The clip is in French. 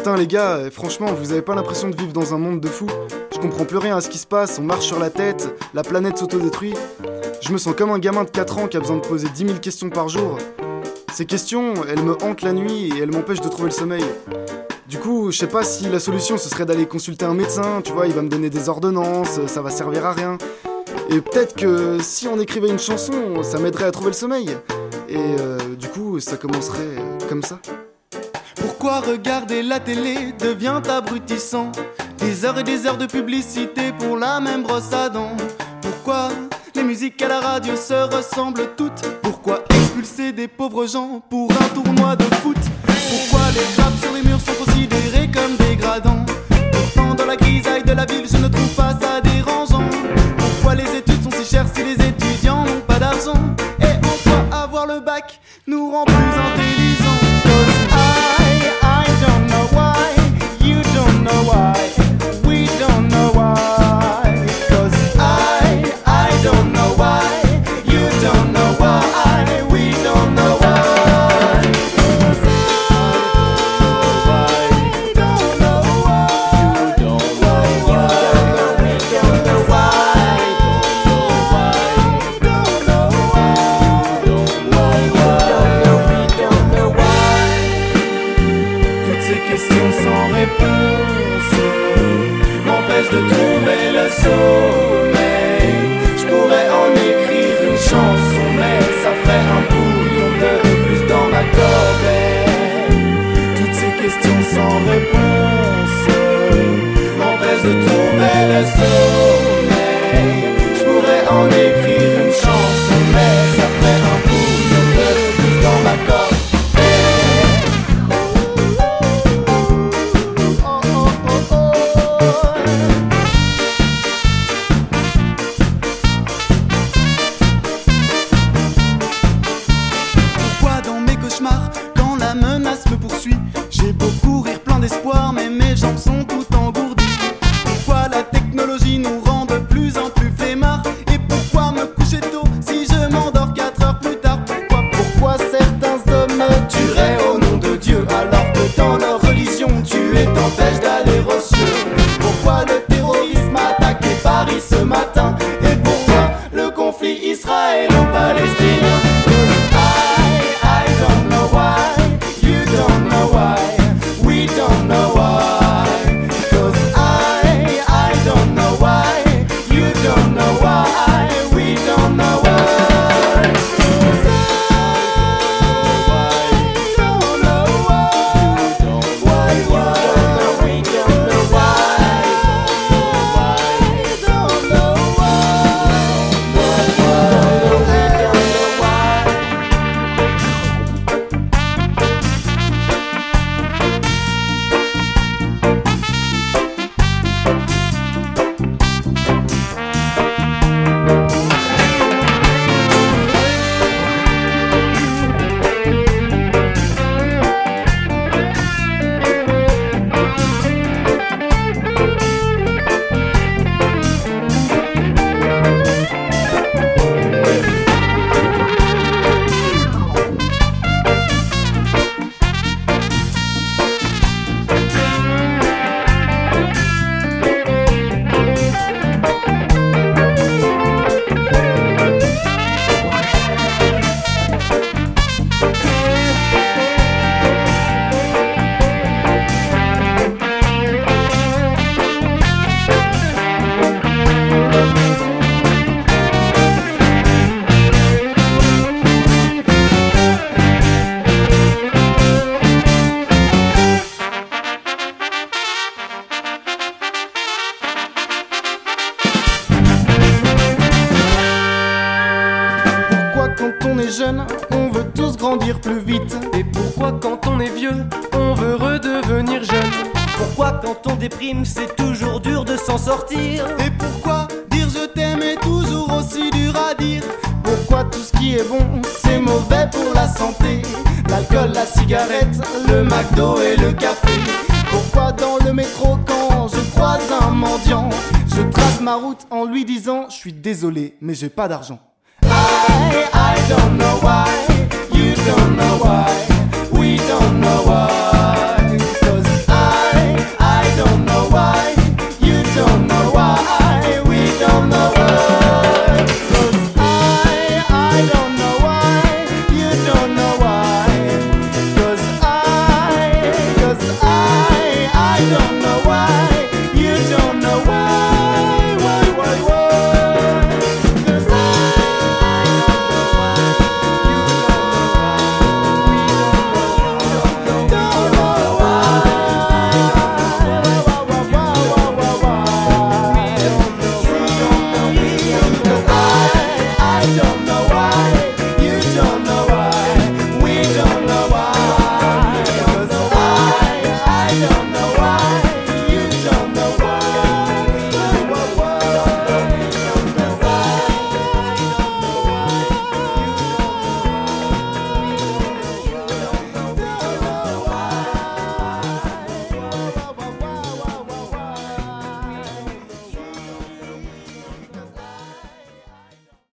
Putain les gars, euh, franchement, vous avez pas l'impression de vivre dans un monde de fous Je comprends plus rien à ce qui se passe, on marche sur la tête, la planète s'autodétruit. Je me sens comme un gamin de 4 ans qui a besoin de poser 10 000 questions par jour. Ces questions, elles me hantent la nuit et elles m'empêchent de trouver le sommeil. Du coup, je sais pas si la solution ce serait d'aller consulter un médecin, tu vois, il va me donner des ordonnances, ça va servir à rien. Et peut-être que si on écrivait une chanson, ça m'aiderait à trouver le sommeil. Et euh, du coup, ça commencerait comme ça. Pourquoi regarder la télé devient abrutissant. Des heures et des heures de publicité pour la même brosse à dents. Pourquoi les musiques à la radio se ressemblent toutes? Pourquoi expulser des pauvres gens pour un tournoi de foot? Pourquoi les grappes sur de trouver le. y no parece on veut tous grandir plus vite. Et pourquoi quand on est vieux, on veut redevenir jeune? Pourquoi quand on déprime, c'est toujours dur de s'en sortir? Et pourquoi dire je t'aime est toujours aussi dur à dire? Pourquoi tout ce qui est bon, c'est mauvais pour la santé? L'alcool, la cigarette, le McDo et le café. Pourquoi dans le métro quand je croise un mendiant Je trace ma route en lui disant Je suis désolé mais j'ai pas d'argent